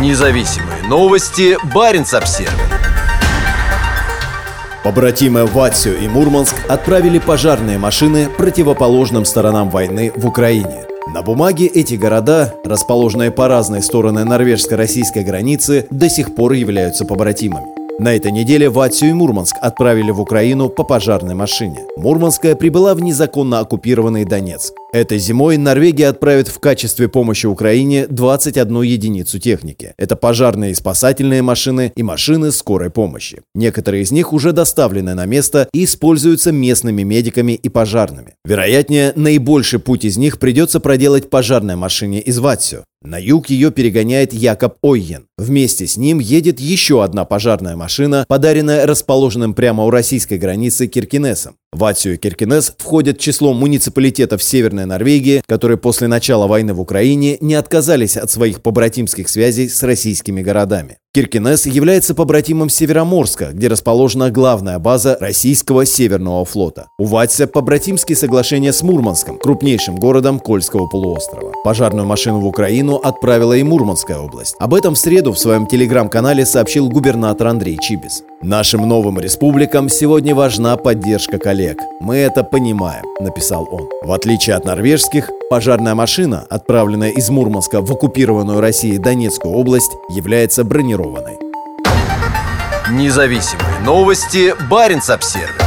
Независимые новости. Барин обсерва Побратимы Ватсю и Мурманск отправили пожарные машины противоположным сторонам войны в Украине. На бумаге эти города, расположенные по разные стороны норвежско-российской границы, до сих пор являются побратимами. На этой неделе Ватсю и Мурманск отправили в Украину по пожарной машине. Мурманская прибыла в незаконно оккупированный Донецк. Этой зимой Норвегия отправит в качестве помощи Украине 21 единицу техники. Это пожарные и спасательные машины и машины скорой помощи. Некоторые из них уже доставлены на место и используются местными медиками и пожарными. Вероятнее, наибольший путь из них придется проделать пожарной машине из Ватсю. На юг ее перегоняет Якоб Ойен. Вместе с ним едет еще одна пожарная машина, подаренная расположенным прямо у российской границы Киркинесом. Ватсию и Киркинес входят в число муниципалитетов Северной Норвегии, которые после начала войны в Украине не отказались от своих побратимских связей с российскими городами. Киркинес является побратимом Североморска, где расположена главная база российского Северного флота. У Ватся побратимские соглашения с Мурманском, крупнейшим городом Кольского полуострова. Пожарную машину в Украину отправила и Мурманская область. Об этом в среду в своем телеграм-канале сообщил губернатор Андрей Чибис. Нашим новым республикам сегодня важна поддержка коллег. Мы это понимаем, написал он. В отличие от норвежских, пожарная машина, отправленная из Мурманска в оккупированную Россией Донецкую область, является бронированной. Независимые новости. Барин обсервис